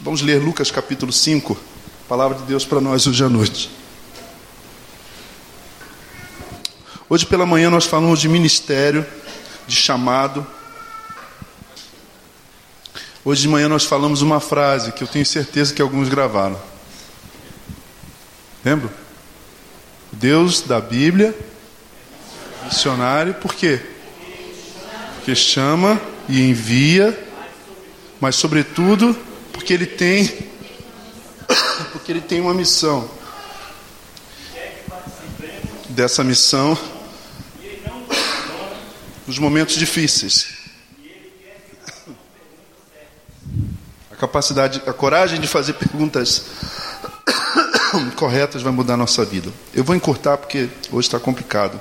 Vamos ler Lucas capítulo 5, palavra de Deus para nós hoje à noite. Hoje pela manhã nós falamos de ministério, de chamado. Hoje de manhã nós falamos uma frase que eu tenho certeza que alguns gravaram. Lembra? Deus da Bíblia, missionário, por quê? Porque chama e envia, mas sobretudo porque ele tem porque ele tem uma missão. Dessa missão nos momentos difíceis. A capacidade, a coragem de fazer perguntas corretas vai mudar a nossa vida. Eu vou encurtar porque hoje está complicado,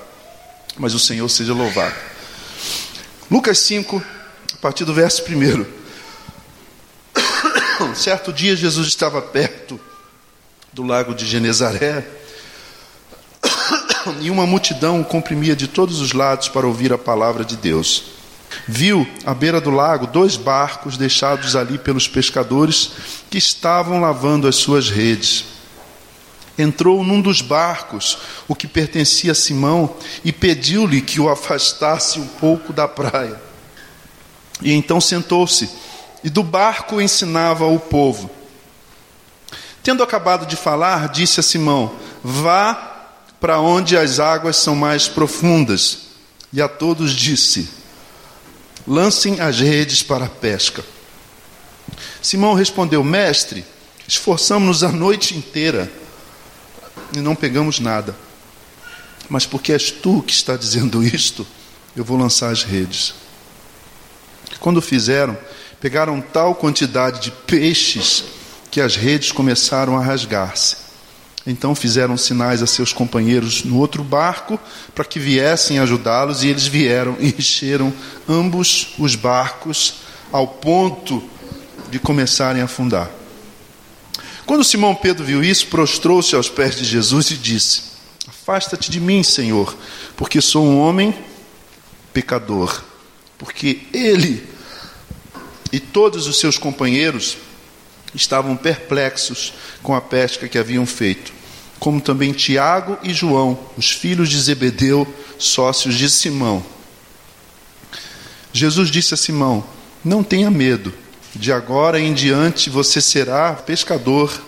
mas o Senhor seja louvado. Lucas 5, a partir do verso 1. Certo dia Jesus estava perto do lago de Genezaré e uma multidão comprimia de todos os lados para ouvir a palavra de Deus. Viu à beira do lago dois barcos deixados ali pelos pescadores que estavam lavando as suas redes. Entrou num dos barcos, o que pertencia a Simão, e pediu-lhe que o afastasse um pouco da praia. E então sentou-se e do barco ensinava o povo. Tendo acabado de falar, disse a Simão: Vá para onde as águas são mais profundas. E a todos disse: Lancem as redes para a pesca. Simão respondeu: Mestre, esforçamos-nos a noite inteira e não pegamos nada. Mas porque és tu que está dizendo isto, eu vou lançar as redes. Quando fizeram, pegaram tal quantidade de peixes que as redes começaram a rasgar-se. Então fizeram sinais a seus companheiros no outro barco para que viessem ajudá-los, e eles vieram e encheram ambos os barcos ao ponto de começarem a afundar. Quando Simão Pedro viu isso, prostrou-se aos pés de Jesus e disse: Afasta-te de mim, Senhor, porque sou um homem pecador. Porque ele e todos os seus companheiros estavam perplexos com a pesca que haviam feito como também Tiago e João, os filhos de Zebedeu, sócios de Simão. Jesus disse a Simão: Não tenha medo, de agora em diante você será pescador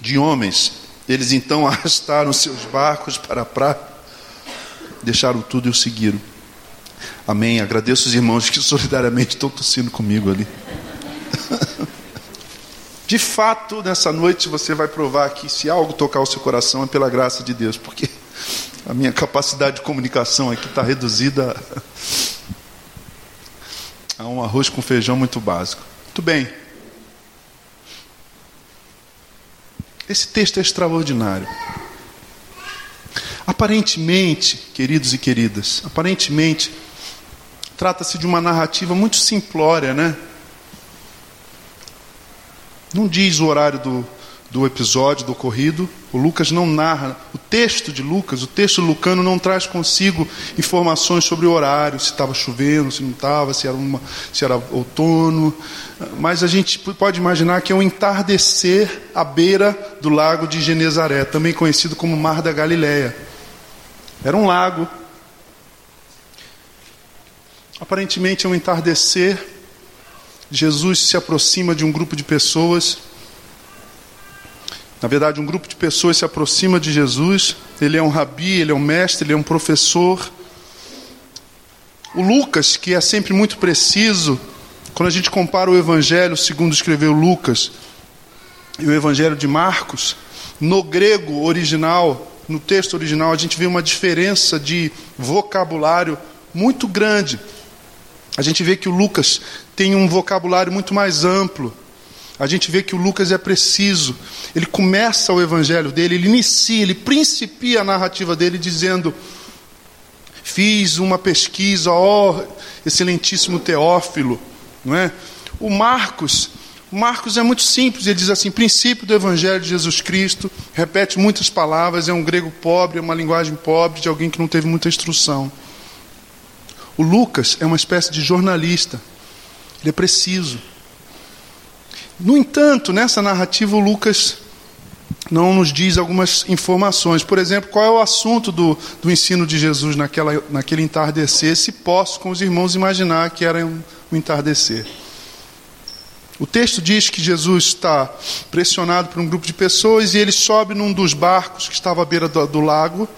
de homens. Eles então arrastaram seus barcos para a praia, deixaram tudo e o seguiram. Amém. Agradeço os irmãos que solidariamente estão tossindo comigo ali. De fato, nessa noite você vai provar que se algo tocar o seu coração é pela graça de Deus, porque a minha capacidade de comunicação aqui está reduzida a um arroz com feijão muito básico. Muito bem. Esse texto é extraordinário. Aparentemente, queridos e queridas, aparentemente, trata-se de uma narrativa muito simplória, né? Não diz o horário do, do episódio, do ocorrido. O Lucas não narra. O texto de Lucas, o texto lucano, não traz consigo informações sobre o horário, se estava chovendo, se não estava, se, era uma, se era outono. Mas a gente pode imaginar que é um entardecer à beira do lago de Genezaré, também conhecido como Mar da Galileia. Era um lago. Aparentemente é um entardecer Jesus se aproxima de um grupo de pessoas. Na verdade, um grupo de pessoas se aproxima de Jesus. Ele é um rabi, ele é um mestre, ele é um professor. O Lucas, que é sempre muito preciso, quando a gente compara o Evangelho segundo escreveu Lucas e o Evangelho de Marcos, no grego original, no texto original, a gente vê uma diferença de vocabulário muito grande. A gente vê que o Lucas tem um vocabulário muito mais amplo. A gente vê que o Lucas é preciso. Ele começa o evangelho dele, ele inicia, ele principia a narrativa dele dizendo: Fiz uma pesquisa, ó excelentíssimo Teófilo, não é? O Marcos, Marcos é muito simples, ele diz assim: princípio do evangelho de Jesus Cristo, repete muitas palavras, é um grego pobre, é uma linguagem pobre de alguém que não teve muita instrução. O Lucas é uma espécie de jornalista. Ele é preciso. No entanto, nessa narrativa, o Lucas não nos diz algumas informações. Por exemplo, qual é o assunto do, do ensino de Jesus naquela, naquele entardecer, se posso com os irmãos imaginar que era um, um entardecer. O texto diz que Jesus está pressionado por um grupo de pessoas e ele sobe num dos barcos que estava à beira do, do lago,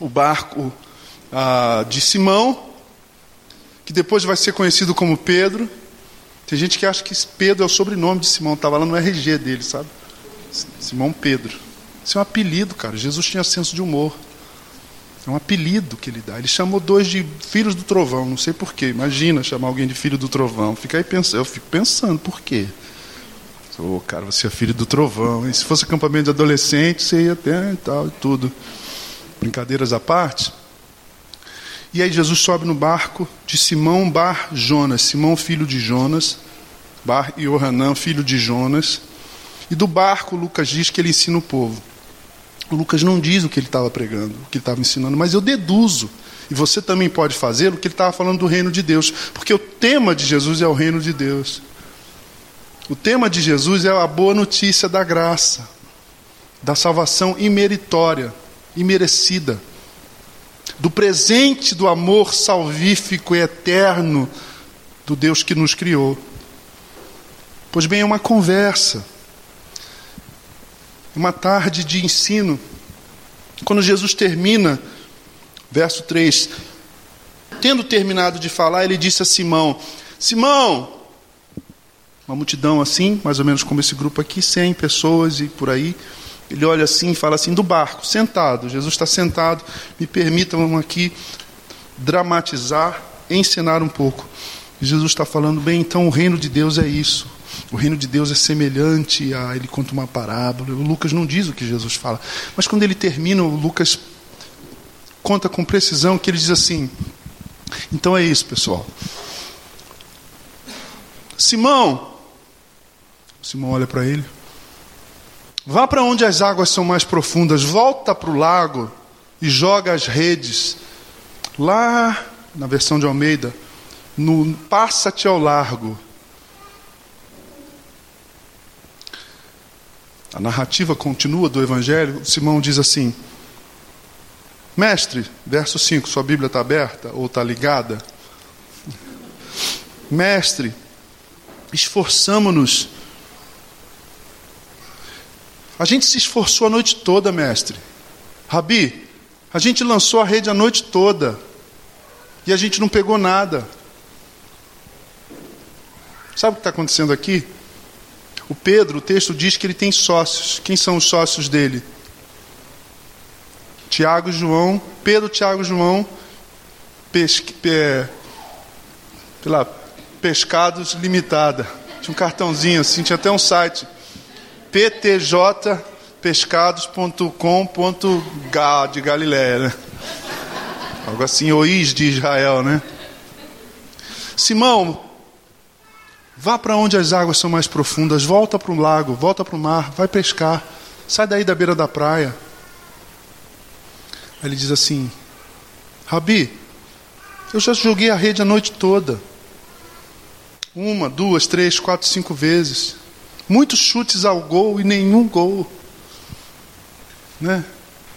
o barco ah, de Simão, que depois vai ser conhecido como Pedro. Tem gente que acha que Pedro é o sobrenome de Simão, estava lá no RG dele, sabe? Simão Pedro. Isso é um apelido, cara. Jesus tinha senso de humor. É um apelido que ele dá. Ele chamou dois de filhos do trovão, não sei porquê. Imagina chamar alguém de filho do trovão. Fica aí pensando, eu fico pensando, por quê? Ô, oh, cara, você é filho do trovão. E se fosse acampamento de adolescente, você ia até e tal e tudo. Brincadeiras à parte. E aí Jesus sobe no barco de Simão Bar Jonas, Simão filho de Jonas, Bar Yohanan filho de Jonas. E do barco, Lucas diz que ele ensina o povo. O Lucas não diz o que ele estava pregando, o que ele estava ensinando, mas eu deduzo, e você também pode fazer, o que ele estava falando do reino de Deus, porque o tema de Jesus é o reino de Deus. O tema de Jesus é a boa notícia da graça, da salvação imeritória, imerecida, do presente do amor salvífico e eterno do Deus que nos criou. Pois bem, é uma conversa uma tarde de ensino. Quando Jesus termina, verso 3, tendo terminado de falar, ele disse a Simão: Simão, uma multidão assim, mais ou menos como esse grupo aqui, 100 pessoas e por aí. Ele olha assim e fala assim: do barco, sentado. Jesus está sentado. Me permitam aqui dramatizar, ensinar um pouco. Jesus está falando, bem, então o reino de Deus é isso. O reino de Deus é semelhante a. Ele conta uma parábola. O Lucas não diz o que Jesus fala. Mas quando ele termina, o Lucas conta com precisão que ele diz assim: Então é isso, pessoal. Simão. Simão olha para ele. Vá para onde as águas são mais profundas, volta para o lago e joga as redes. Lá, na versão de Almeida, no passa-te ao largo a narrativa continua do Evangelho, Simão diz assim: Mestre, verso 5, sua Bíblia está aberta ou está ligada? Mestre, esforçamo-nos. A gente se esforçou a noite toda, mestre. Rabi, a gente lançou a rede a noite toda e a gente não pegou nada. Sabe o que está acontecendo aqui? O Pedro, o texto diz que ele tem sócios. Quem são os sócios dele? Tiago João, Pedro, Tiago João, pesque, pe, pela Pescados Limitada. Tinha um cartãozinho assim, tinha até um site. ptjpescados.com.ga de Galiléia, né? Algo assim, Oís de Israel, né? Simão, Vá para onde as águas são mais profundas, volta para o lago, volta para o mar, vai pescar, sai daí da beira da praia. Aí ele diz assim: Rabi, eu já joguei a rede a noite toda. Uma, duas, três, quatro, cinco vezes. Muitos chutes ao gol e nenhum gol. Né?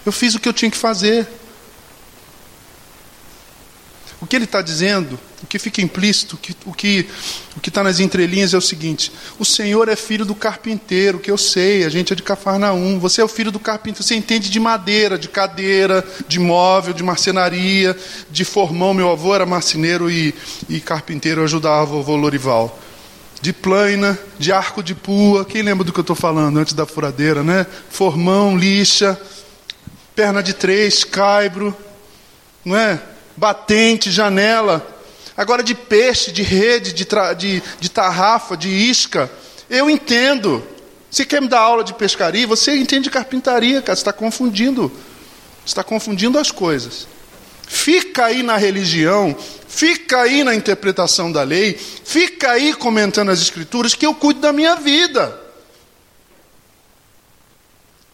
Eu fiz o que eu tinha que fazer. O que ele está dizendo, o que fica implícito, o que o que está nas entrelinhas é o seguinte: o Senhor é filho do carpinteiro, que eu sei, a gente é de Cafarnaum. Você é o filho do carpinteiro, você entende de madeira, de cadeira, de móvel, de marcenaria, de formão. Meu avô era marceneiro e, e carpinteiro, eu ajudava a vovô Lorival. De plaina, de arco de pua, quem lembra do que eu estou falando antes da furadeira, né? Formão, lixa, perna de três, caibro, não é? Batente, janela. Agora, de peixe, de rede, de, de, de tarrafa, de isca, eu entendo. Você quer me dar aula de pescaria? Você entende de carpintaria, cara. Você está confundindo. Você está confundindo as coisas. Fica aí na religião, fica aí na interpretação da lei, fica aí comentando as escrituras, que eu cuido da minha vida.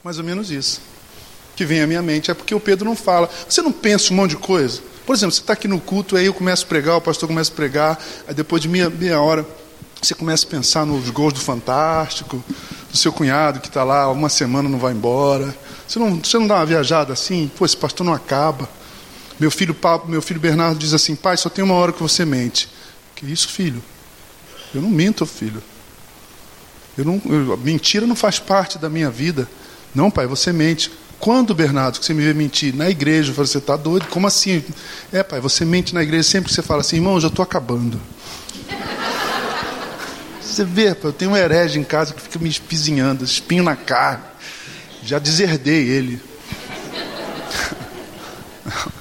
Mais ou menos isso. Que vem à minha mente é porque o Pedro não fala. Você não pensa um monte de coisa? Por exemplo, você está aqui no culto, aí eu começo a pregar, o pastor começa a pregar, aí depois de meia, meia hora, Você começa a pensar nos gols do Fantástico, do seu cunhado que está lá uma semana não vai embora. Você não, você não dá uma viajada assim? Pô, esse pastor não acaba. Meu filho, meu filho Bernardo diz assim: pai, só tem uma hora que você mente. Que isso, filho? Eu não minto, filho. Eu não, eu, mentira não faz parte da minha vida. Não, pai, você mente. Quando, Bernardo, que você me vê mentir? Na igreja. Eu falo, você está doido? Como assim? É, pai, você mente na igreja sempre que você fala assim, irmão, já estou acabando. Você vê, eu tenho um herege em casa que fica me espizinhando, espinho na carne. Já deserdei ele.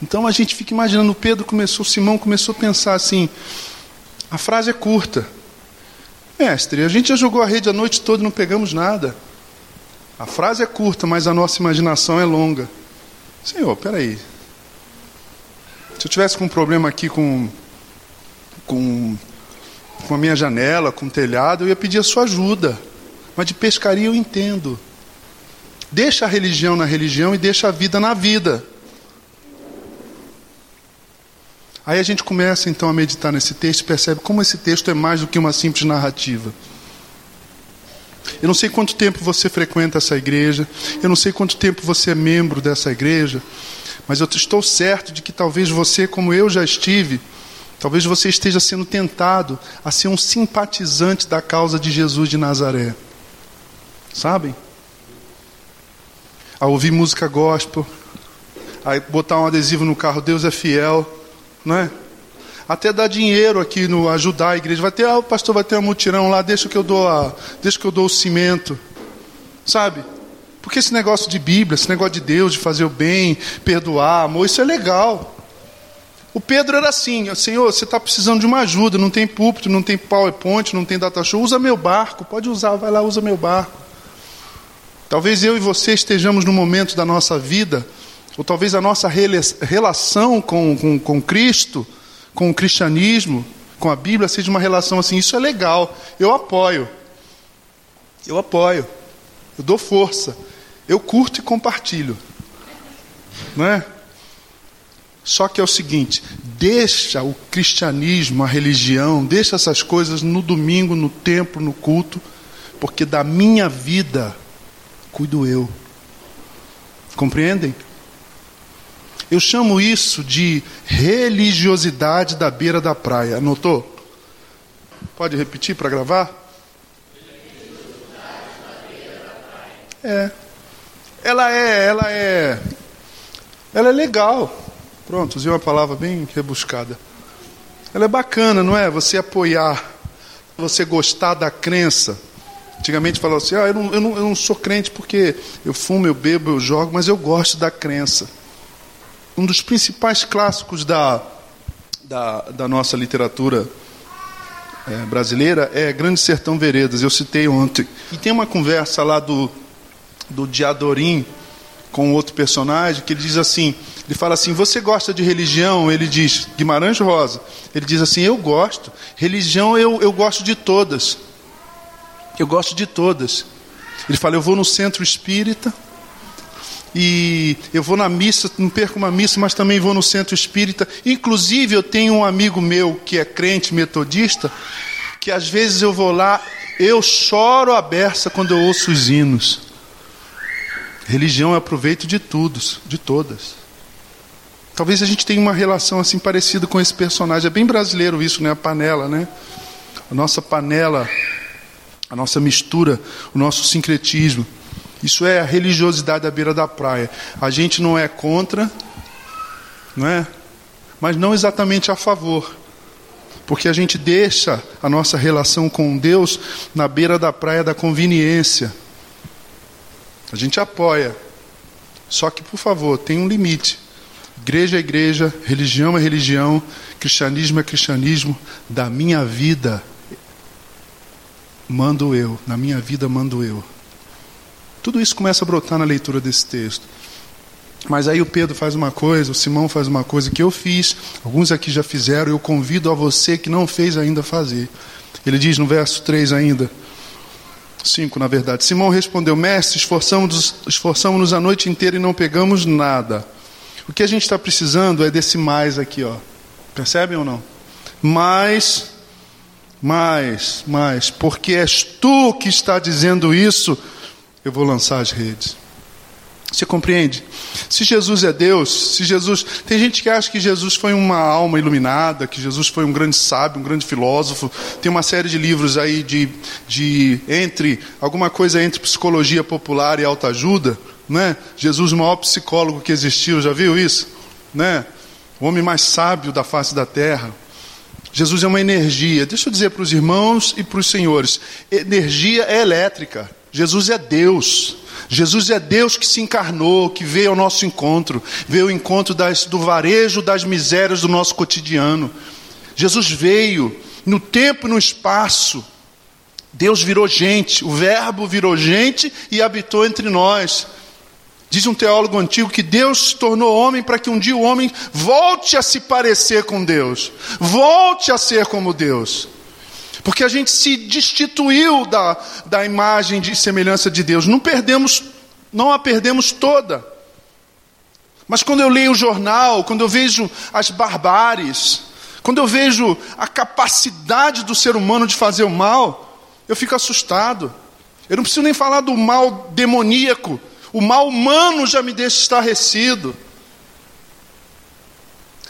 Então a gente fica imaginando, Pedro começou, Simão começou a pensar assim, a frase é curta. Mestre, a gente já jogou a rede a noite toda e não pegamos nada. A frase é curta, mas a nossa imaginação é longa. Senhor, peraí. Se eu tivesse com um problema aqui com, com com a minha janela, com o telhado, eu ia pedir a sua ajuda. Mas de pescaria eu entendo. Deixa a religião na religião e deixa a vida na vida. Aí a gente começa então a meditar nesse texto e percebe como esse texto é mais do que uma simples narrativa. Eu não sei quanto tempo você frequenta essa igreja, eu não sei quanto tempo você é membro dessa igreja, mas eu estou certo de que talvez você, como eu já estive, Talvez você esteja sendo tentado a ser um simpatizante da causa de Jesus de Nazaré. Sabem? A ouvir música gospel, a botar um adesivo no carro, Deus é fiel, não é? Até dar dinheiro aqui no ajudar a igreja. Vai ter, ah, o pastor vai ter um mutirão lá, deixa que eu dou a, deixa que eu dou o cimento. Sabe? Porque esse negócio de Bíblia, esse negócio de Deus, de fazer o bem, perdoar, amor, isso é legal. O Pedro era assim: Senhor, você está precisando de uma ajuda, não tem púlpito, não tem PowerPoint, não tem data show, usa meu barco, pode usar, vai lá, usa meu barco. Talvez eu e você estejamos no momento da nossa vida, ou talvez a nossa relação com, com, com Cristo, com o cristianismo, com a Bíblia, seja uma relação assim: isso é legal, eu apoio, eu apoio, eu dou força, eu curto e compartilho, não é? Só que é o seguinte: deixa o cristianismo, a religião, deixa essas coisas no domingo, no templo, no culto, porque da minha vida cuido eu. Compreendem? Eu chamo isso de religiosidade da beira da praia. Anotou? Pode repetir para gravar? É. Ela é, ela é. Ela é legal. Pronto, usei uma palavra bem rebuscada. Ela é bacana, não é? Você apoiar, você gostar da crença. Antigamente falava assim: ah, eu não, eu, não, eu não sou crente porque eu fumo, eu bebo, eu jogo, mas eu gosto da crença. Um dos principais clássicos da, da, da nossa literatura é, brasileira é Grande Sertão Veredas, eu citei ontem. E tem uma conversa lá do, do Diadorim com outro personagem que ele diz assim: ele fala assim: Você gosta de religião? Ele diz, Guimarães Rosa. Ele diz assim: Eu gosto. Religião eu, eu gosto de todas. Eu gosto de todas. Ele fala: Eu vou no centro espírita. E eu vou na missa, não perco uma missa, mas também vou no centro espírita. Inclusive, eu tenho um amigo meu que é crente metodista, que às vezes eu vou lá, eu choro a beça quando eu ouço os hinos. Religião é proveito de todos, de todas. Talvez a gente tenha uma relação assim parecida com esse personagem. É bem brasileiro isso, né? A panela, né? A nossa panela, a nossa mistura, o nosso sincretismo. Isso é a religiosidade à beira da praia. A gente não é contra, não é? Mas não exatamente a favor. Porque a gente deixa a nossa relação com Deus na beira da praia da conveniência. A gente apoia. Só que, por favor, tem um limite. Igreja é igreja, religião é religião, cristianismo é cristianismo. Da minha vida mando eu, na minha vida mando eu. Tudo isso começa a brotar na leitura desse texto. Mas aí o Pedro faz uma coisa, o Simão faz uma coisa que eu fiz, alguns aqui já fizeram, eu convido a você que não fez ainda fazer. Ele diz no verso 3 ainda, 5 na verdade: Simão respondeu, Mestre, esforçamos-nos esforçamos a noite inteira e não pegamos nada. O que a gente está precisando é desse mais aqui, ó. Percebem ou não? Mais Mas, mas, porque és tu que está dizendo isso, eu vou lançar as redes. Você compreende? Se Jesus é Deus, se Jesus. Tem gente que acha que Jesus foi uma alma iluminada, que Jesus foi um grande sábio, um grande filósofo. Tem uma série de livros aí de, de entre alguma coisa entre psicologia popular e autoajuda, né? Jesus, o maior psicólogo que existiu, já viu isso? Né? O homem mais sábio da face da terra. Jesus é uma energia. Deixa eu dizer para os irmãos e para os senhores: energia é elétrica. Jesus é Deus. Jesus é Deus que se encarnou, que veio ao nosso encontro, veio ao encontro das, do varejo das misérias do nosso cotidiano. Jesus veio no tempo e no espaço. Deus virou gente, o Verbo virou gente e habitou entre nós. Diz um teólogo antigo que Deus se tornou homem para que um dia o homem volte a se parecer com Deus, volte a ser como Deus. Porque a gente se destituiu da, da imagem de semelhança de Deus. Não perdemos, não a perdemos toda. Mas quando eu leio o jornal, quando eu vejo as barbáries, quando eu vejo a capacidade do ser humano de fazer o mal, eu fico assustado. Eu não preciso nem falar do mal demoníaco. O mal humano já me deixa estarrecido.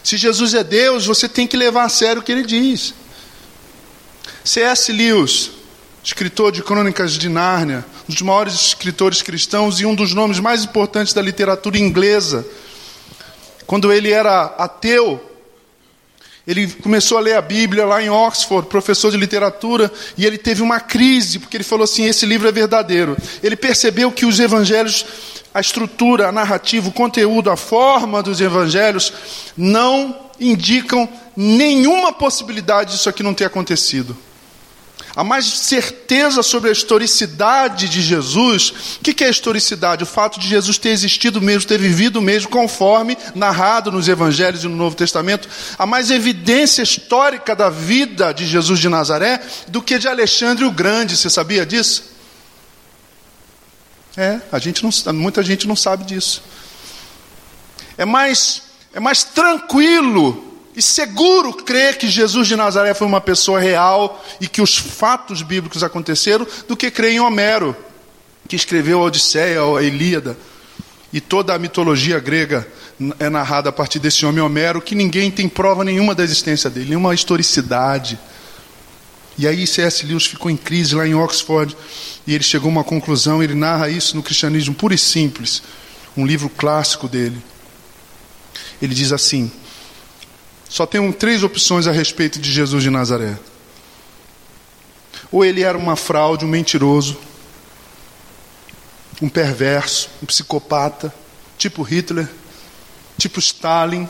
Se Jesus é Deus, você tem que levar a sério o que ele diz. C.S. Lewis, escritor de Crônicas de Nárnia, um dos maiores escritores cristãos e um dos nomes mais importantes da literatura inglesa. Quando ele era ateu, ele começou a ler a Bíblia lá em Oxford, professor de literatura, e ele teve uma crise, porque ele falou assim: esse livro é verdadeiro. Ele percebeu que os evangelhos, a estrutura, a narrativa, o conteúdo, a forma dos evangelhos, não indicam nenhuma possibilidade disso aqui não ter acontecido. Há mais certeza sobre a historicidade de Jesus. O que é a historicidade? O fato de Jesus ter existido mesmo, ter vivido mesmo, conforme narrado nos Evangelhos e no Novo Testamento. Há mais evidência histórica da vida de Jesus de Nazaré do que de Alexandre o Grande. Você sabia disso? É, a gente não, muita gente não sabe disso. É mais, é mais tranquilo e seguro crer que Jesus de Nazaré foi uma pessoa real e que os fatos bíblicos aconteceram do que crer em Homero, que escreveu a Odisseia, a Ilíada. E toda a mitologia grega é narrada a partir desse homem Homero, que ninguém tem prova nenhuma da existência dele, nenhuma historicidade. E aí C.S. Lewis ficou em crise lá em Oxford e ele chegou a uma conclusão, ele narra isso no Cristianismo Puro e Simples, um livro clássico dele. Ele diz assim: só tem três opções a respeito de Jesus de Nazaré. Ou ele era uma fraude, um mentiroso, um perverso, um psicopata, tipo Hitler, tipo Stalin.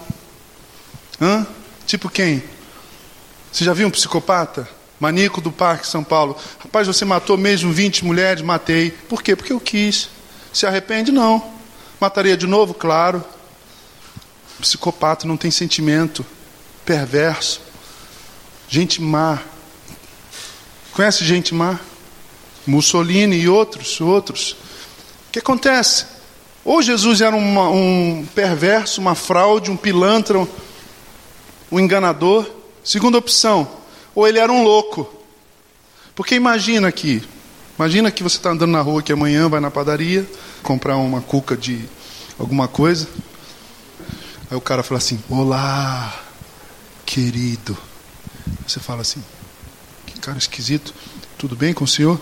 Hã? Tipo quem? Você já viu um psicopata? Maníaco do Parque São Paulo. Rapaz, você matou mesmo 20 mulheres? Matei. Por quê? Porque eu quis. Se arrepende? Não. Mataria de novo? Claro. Psicopata não tem sentimento perverso, gente má. Conhece gente má? Mussolini e outros, outros. O que acontece? Ou Jesus era uma, um perverso, uma fraude, um pilantra, um, enganador. Segunda opção, ou ele era um louco. Porque imagina aqui, imagina que você está andando na rua que amanhã vai na padaria comprar uma cuca de alguma coisa. Aí o cara fala assim: Olá, querido. Você fala assim: que cara esquisito. Tudo bem com o senhor?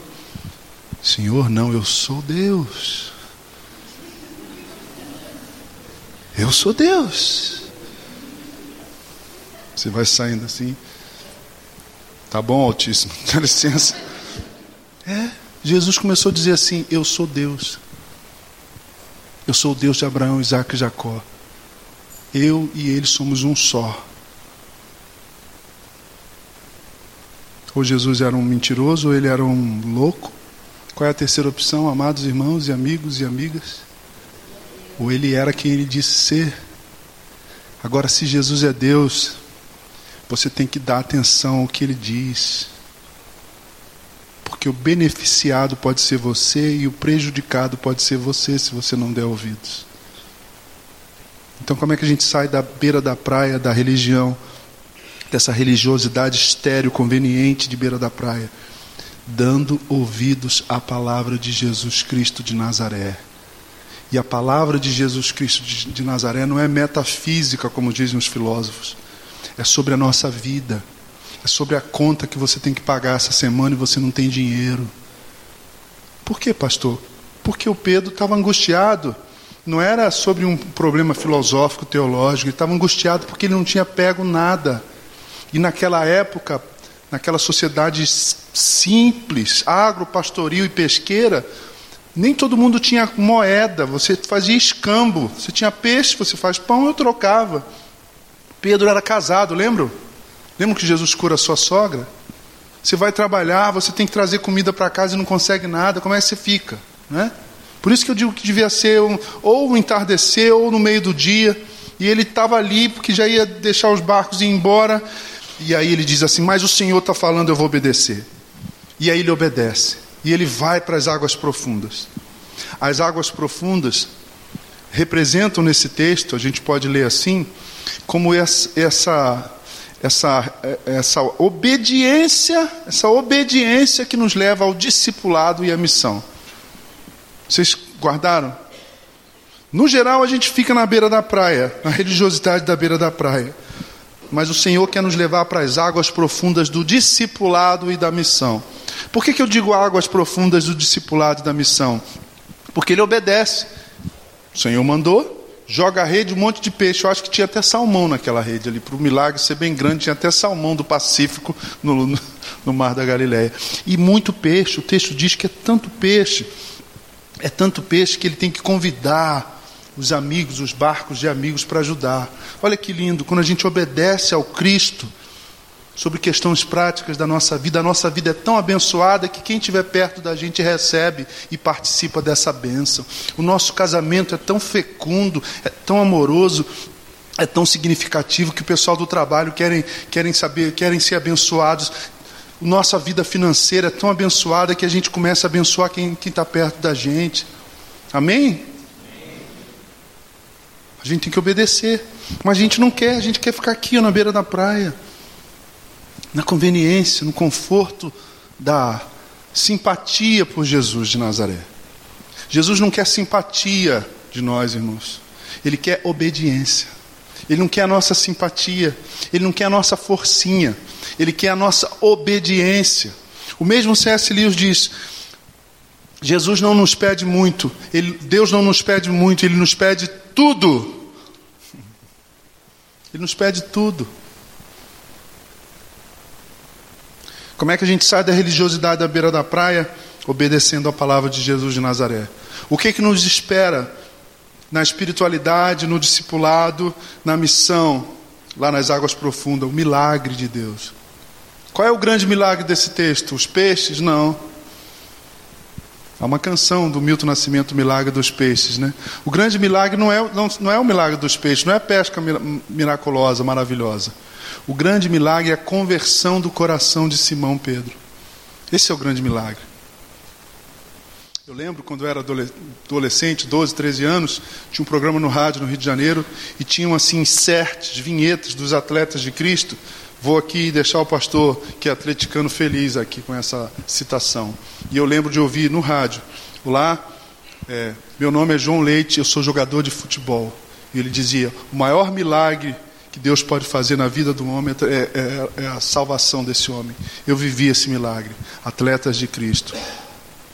Senhor, não, eu sou Deus. Eu sou Deus. Você vai saindo assim. Tá bom, Altíssimo, dá licença. É, Jesus começou a dizer assim: Eu sou Deus. Eu sou o Deus de Abraão, Isaac e Jacó. Eu e ele somos um só. Ou Jesus era um mentiroso, ou ele era um louco. Qual é a terceira opção, amados irmãos e amigos e amigas? Ou ele era quem ele disse ser. Agora, se Jesus é Deus, você tem que dar atenção ao que ele diz. Porque o beneficiado pode ser você e o prejudicado pode ser você se você não der ouvidos. Então, como é que a gente sai da beira da praia da religião dessa religiosidade estéreo, conveniente de beira da praia, dando ouvidos à palavra de Jesus Cristo de Nazaré. E a palavra de Jesus Cristo de Nazaré não é metafísica, como dizem os filósofos, é sobre a nossa vida, é sobre a conta que você tem que pagar essa semana e você não tem dinheiro. Por que, pastor? Porque o Pedro estava angustiado. Não era sobre um problema filosófico, teológico, ele estava angustiado porque ele não tinha pego nada. E naquela época, naquela sociedade simples, agro, pastoril e pesqueira, nem todo mundo tinha moeda, você fazia escambo. Você tinha peixe, você faz pão, eu trocava. Pedro era casado, lembram? Lembram que Jesus cura a sua sogra? Você vai trabalhar, você tem que trazer comida para casa e não consegue nada, como é que você fica? Né? Por isso que eu digo que devia ser um, ou no entardecer ou no meio do dia. E ele estava ali porque já ia deixar os barcos ir embora. E aí ele diz assim: Mas o Senhor está falando, eu vou obedecer. E aí ele obedece. E ele vai para as águas profundas. As águas profundas representam nesse texto, a gente pode ler assim, como essa, essa, essa, essa obediência, essa obediência que nos leva ao discipulado e à missão. Vocês guardaram? No geral, a gente fica na beira da praia, na religiosidade da beira da praia mas o Senhor quer nos levar para as águas profundas do discipulado e da missão. Por que, que eu digo águas profundas do discipulado e da missão? Porque ele obedece. O Senhor mandou, joga a rede, um monte de peixe. Eu acho que tinha até salmão naquela rede ali. Para o milagre ser bem grande, tinha até salmão do Pacífico no, no, no Mar da Galileia. E muito peixe. O texto diz que é tanto peixe. É tanto peixe que ele tem que convidar os amigos, os barcos de amigos para ajudar. Olha que lindo, quando a gente obedece ao Cristo sobre questões práticas da nossa vida, a nossa vida é tão abençoada que quem estiver perto da gente recebe e participa dessa bênção. O nosso casamento é tão fecundo, é tão amoroso, é tão significativo que o pessoal do trabalho querem, querem saber, querem ser abençoados. Nossa vida financeira é tão abençoada que a gente começa a abençoar quem está perto da gente. Amém? A gente tem que obedecer. Mas a gente não quer, a gente quer ficar aqui na beira da praia, na conveniência, no conforto da simpatia por Jesus de Nazaré. Jesus não quer simpatia de nós, irmãos. Ele quer obediência. Ele não quer a nossa simpatia. Ele não quer a nossa forcinha. Ele quer a nossa obediência. O mesmo C.S. Lewis diz: Jesus não nos pede muito, ele, Deus não nos pede muito, Ele nos pede tudo. Ele nos pede tudo. Como é que a gente sai da religiosidade da beira da praia? Obedecendo a palavra de Jesus de Nazaré. O que, que nos espera na espiritualidade, no discipulado, na missão, lá nas águas profundas? O milagre de Deus. Qual é o grande milagre desse texto? Os peixes? Não. Há uma canção do Milton Nascimento, Milagre dos Peixes. Né? O grande milagre não é, não, não é o milagre dos peixes, não é a pesca miraculosa, maravilhosa. O grande milagre é a conversão do coração de Simão Pedro. Esse é o grande milagre. Eu lembro quando eu era adolescente, 12, 13 anos, tinha um programa no rádio no Rio de Janeiro e tinham assim inserts, vinhetas dos atletas de Cristo. Vou aqui deixar o pastor que é atleticano feliz aqui com essa citação. E eu lembro de ouvir no rádio, lá, é, meu nome é João Leite, eu sou jogador de futebol. E ele dizia: o maior milagre que Deus pode fazer na vida do homem é, é, é a salvação desse homem. Eu vivi esse milagre, atletas de Cristo.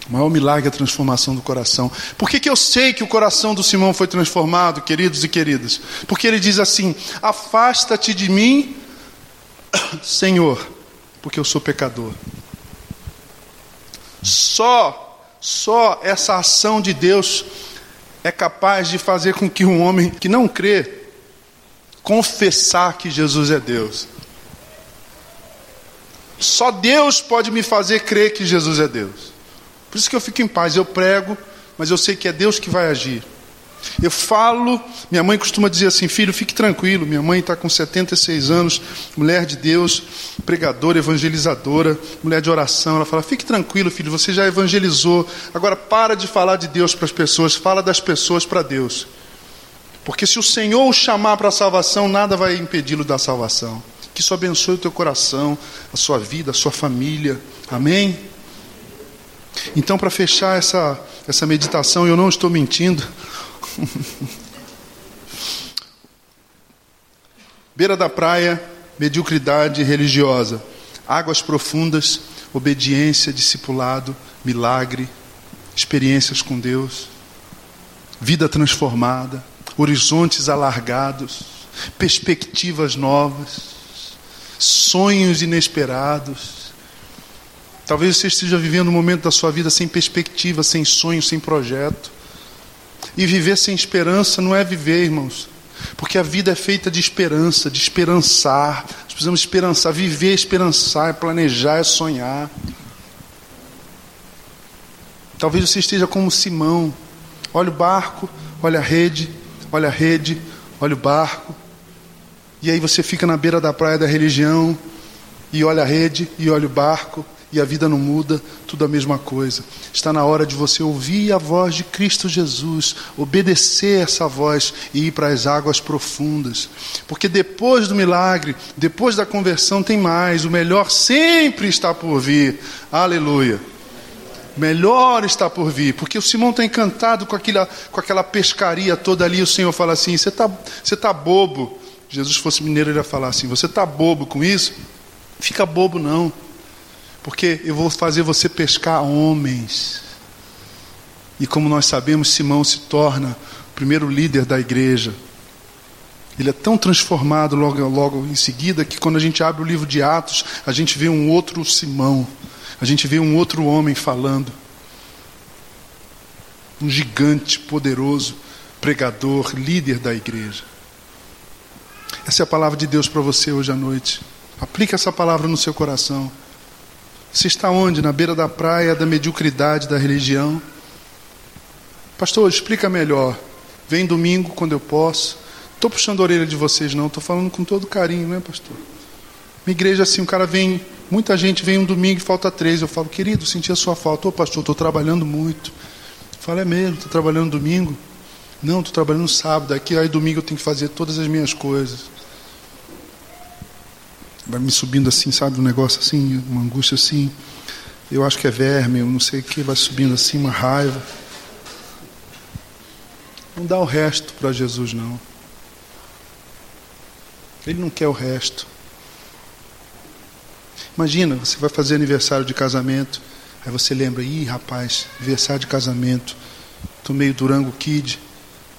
O maior milagre é a transformação do coração. Por que, que eu sei que o coração do Simão foi transformado, queridos e queridas? Porque ele diz assim: Afasta-te de mim, Senhor, porque eu sou pecador. Só, só essa ação de Deus é capaz de fazer com que um homem que não crê confessar que Jesus é Deus. Só Deus pode me fazer crer que Jesus é Deus. Por isso que eu fico em paz. Eu prego, mas eu sei que é Deus que vai agir. Eu falo, minha mãe costuma dizer assim: filho, fique tranquilo. Minha mãe está com 76 anos, mulher de Deus, pregadora, evangelizadora, mulher de oração. Ela fala: fique tranquilo, filho, você já evangelizou. Agora para de falar de Deus para as pessoas, fala das pessoas para Deus. Porque se o Senhor o chamar para a salvação, nada vai impedi-lo da salvação. Que isso abençoe o teu coração, a sua vida, a sua família. Amém? Então, para fechar essa, essa meditação, eu não estou mentindo. Beira da praia, mediocridade religiosa. Águas profundas, obediência, discipulado, milagre, experiências com Deus, vida transformada, horizontes alargados, perspectivas novas, sonhos inesperados. Talvez você esteja vivendo um momento da sua vida sem perspectiva, sem sonho, sem projeto. E viver sem esperança não é viver, irmãos. Porque a vida é feita de esperança, de esperançar. Nós precisamos esperançar. Viver é esperançar, é planejar, é sonhar. Talvez você esteja como Simão. Olha o barco, olha a rede, olha a rede, olha o barco. E aí você fica na beira da praia da religião e olha a rede e olha o barco e a vida não muda, tudo a mesma coisa. Está na hora de você ouvir a voz de Cristo Jesus, obedecer essa voz e ir para as águas profundas. Porque depois do milagre, depois da conversão, tem mais. O melhor sempre está por vir. Aleluia. Melhor está por vir, porque o Simão está encantado com aquela, com aquela pescaria toda ali. O Senhor fala assim: Você está tá bobo. Jesus fosse mineiro, ele ia falar assim: Você está bobo com isso? Fica bobo, não. Porque eu vou fazer você pescar homens. E como nós sabemos, Simão se torna o primeiro líder da igreja. Ele é tão transformado logo, logo em seguida que quando a gente abre o livro de Atos, a gente vê um outro Simão, a gente vê um outro homem falando. Um gigante poderoso, pregador, líder da igreja. Essa é a palavra de Deus para você hoje à noite. Aplique essa palavra no seu coração. Você está onde? Na beira da praia da mediocridade da religião? Pastor, explica melhor. Vem domingo quando eu posso. Estou puxando a orelha de vocês, não. Estou falando com todo carinho, né, pastor? Minha igreja, assim, o cara vem, muita gente vem um domingo e falta três. Eu falo, querido, senti a sua falta. Ô, pastor, estou trabalhando muito. Eu falo, é mesmo, estou trabalhando domingo? Não, estou trabalhando sábado. Aqui, aí domingo eu tenho que fazer todas as minhas coisas vai me subindo assim, sabe, um negócio assim, uma angústia assim. Eu acho que é verme, eu não sei o que, vai subindo assim, uma raiva. Não dá o resto para Jesus, não. Ele não quer o resto. Imagina, você vai fazer aniversário de casamento, aí você lembra, ih, rapaz, aniversário de casamento, tomei o Durango Kid,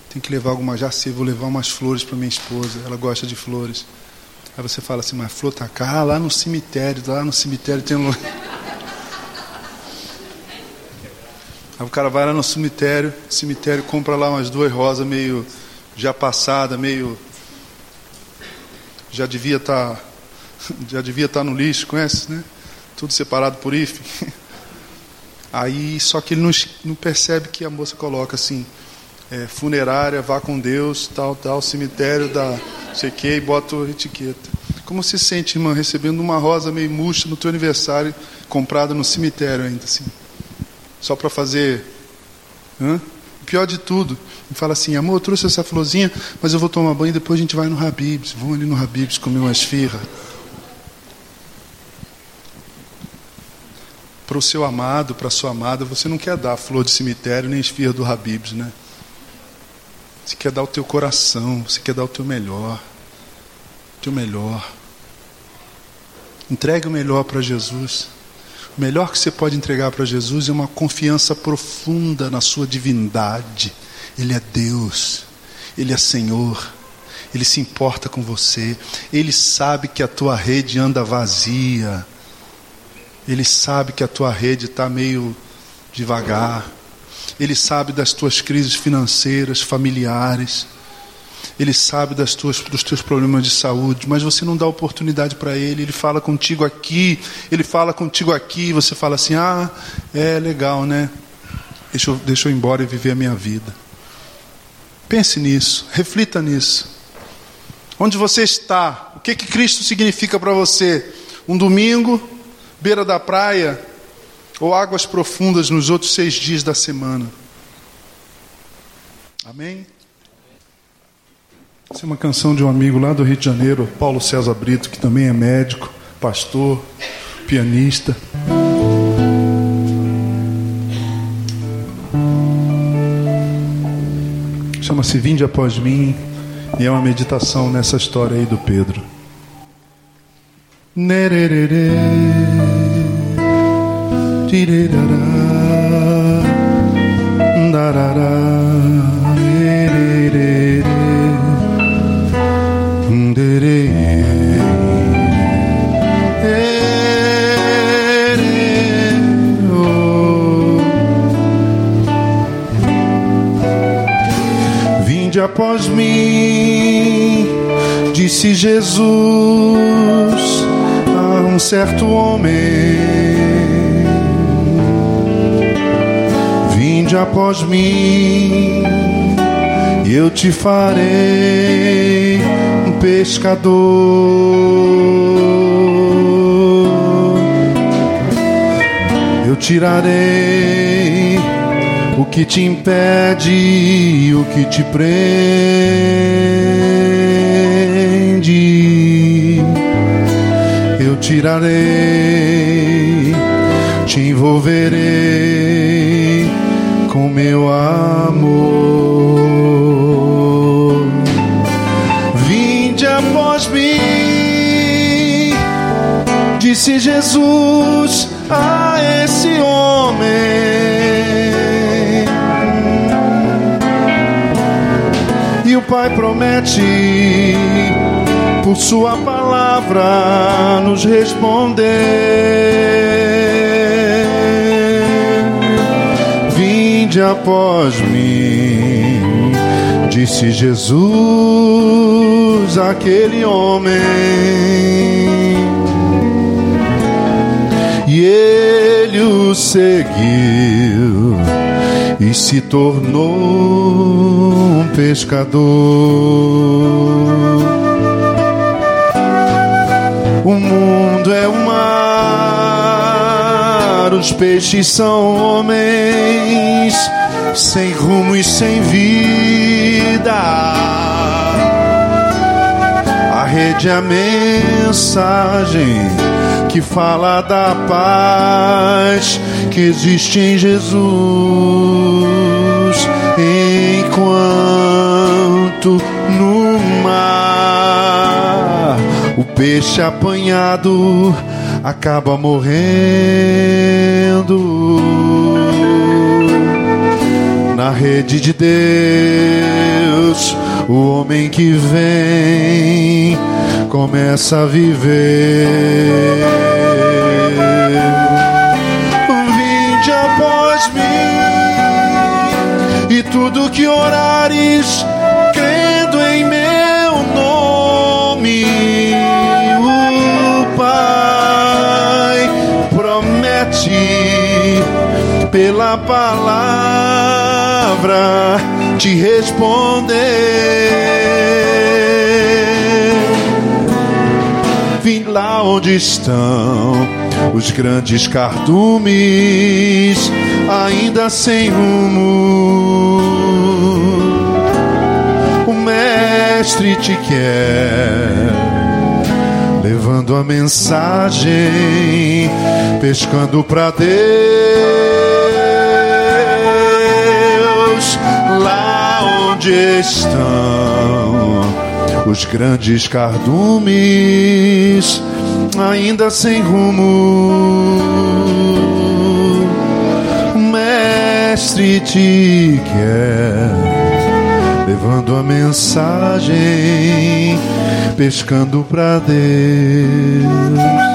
tem que levar alguma, já vou levar umas flores para minha esposa, ela gosta de flores. Aí você fala assim, mas flor tá cá, lá no cemitério, lá no cemitério tem um. Aí o cara vai lá no cemitério, cemitério compra lá umas duas rosas meio já passada, meio já devia estar tá, já devia estar tá no lixo, conhece, né? Tudo separado por IFE. Aí só que ele não, não percebe que a moça coloca assim, é, funerária, vá com Deus, tal, tal, cemitério da sei que, e bota a etiqueta. Como se sente, irmã, recebendo uma rosa meio murcha no teu aniversário, comprada no cemitério ainda, assim. Só para fazer. Hã? O pior de tudo, me fala assim, amor, eu trouxe essa florzinha, mas eu vou tomar banho e depois a gente vai no Habibs. Vamos ali no Habibs comer uma esfirra. Para o seu amado, para a sua amada, você não quer dar flor de cemitério nem esfirra do Habibs, né? Você quer dar o teu coração, você quer dar o teu melhor. O teu melhor. Entregue o melhor para Jesus. O melhor que você pode entregar para Jesus é uma confiança profunda na sua divindade. Ele é Deus, Ele é Senhor, Ele se importa com você, Ele sabe que a tua rede anda vazia, Ele sabe que a tua rede está meio devagar, ele sabe das tuas crises financeiras, familiares. Ele sabe das tuas, dos teus problemas de saúde, mas você não dá oportunidade para ele. Ele fala contigo aqui, ele fala contigo aqui, você fala assim: ah, é legal, né? Deixa eu, deixa eu ir embora e viver a minha vida. Pense nisso, reflita nisso. Onde você está? O que, que Cristo significa para você? Um domingo, beira da praia, ou águas profundas nos outros seis dias da semana. Amém? Essa é uma canção de um amigo lá do Rio de Janeiro, Paulo César Brito, que também é médico, pastor, pianista. Chama-se Vinde após mim e é uma meditação nessa história aí do Pedro. Nererere, Vinde após mim, disse Jesus a um certo homem. Vinde após mim, e eu te farei um pescador. Eu tirarei o que te impede, o que te prende. Eu tirarei, te envolverei com meu amor. Vinde após mim, disse Jesus a esse homem. E o Pai promete, por Sua palavra, nos responder. Vinde após mim, disse Jesus àquele homem. E ele o seguiu e se tornou um pescador. O mundo é o mar, os peixes são homens, sem rumo e sem vida. A rede é a mensagem que fala da paz que existe em Jesus. Enquanto no mar o peixe apanhado acaba morrendo na rede de Deus. O homem que vem começa a viver. Vinde após mim e tudo que orares, pela palavra te responder. Vim lá onde estão os grandes cardumes, ainda sem rumo. O Mestre te quer levando a mensagem, pescando para Deus, lá onde estão os grandes cardumes, ainda sem rumo. Mestre te quer levando a mensagem, pescando para Deus.